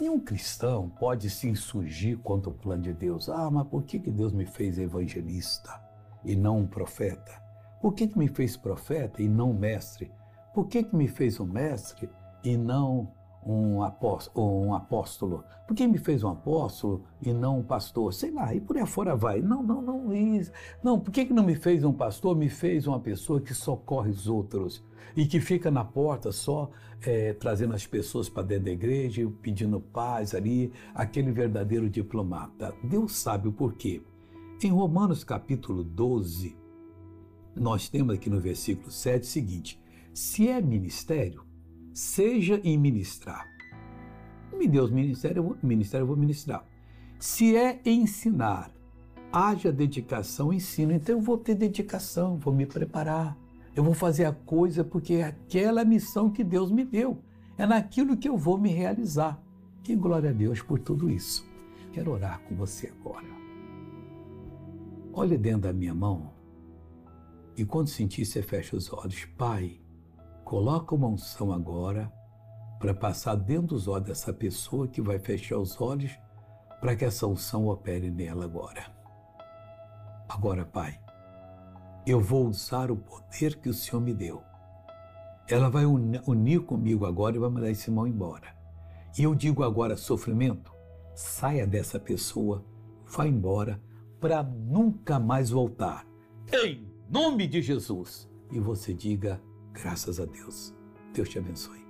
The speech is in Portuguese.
Nenhum cristão pode se insurgir contra o plano de Deus. Ah, mas por que, que Deus me fez evangelista e não um profeta? Por que, que me fez profeta e não mestre? Por que, que me fez um mestre e não um apóstolo, um apóstolo? Por que me fez um apóstolo e não um pastor? Sei lá, e por aí fora vai. Não, não, não, isso. Não, por que, que não me fez um pastor? Me fez uma pessoa que socorre os outros e que fica na porta só é, trazendo as pessoas para dentro da igreja, pedindo paz ali, aquele verdadeiro diplomata. Deus sabe o porquê. Em Romanos capítulo 12, nós temos aqui no versículo 7 o seguinte: se é ministério, seja em ministrar. Me deu os eu vou, ministério, eu vou ministrar. Se é ensinar, haja dedicação, ensino. Então eu vou ter dedicação, vou me preparar. Eu vou fazer a coisa porque é aquela missão que Deus me deu. É naquilo que eu vou me realizar. E glória a Deus por tudo isso. Quero orar com você agora. Olhe dentro da minha mão e quando sentir, você fecha os olhos. Pai, coloca uma unção agora para passar dentro dos olhos dessa pessoa que vai fechar os olhos para que essa unção opere nela agora. Agora, Pai, eu vou usar o poder que o Senhor me deu. Ela vai unir comigo agora e vai mandar esse irmão embora. E eu digo agora, sofrimento, saia dessa pessoa, vá embora para nunca mais voltar. Em nome de Jesus. E você diga graças a Deus. Deus te abençoe.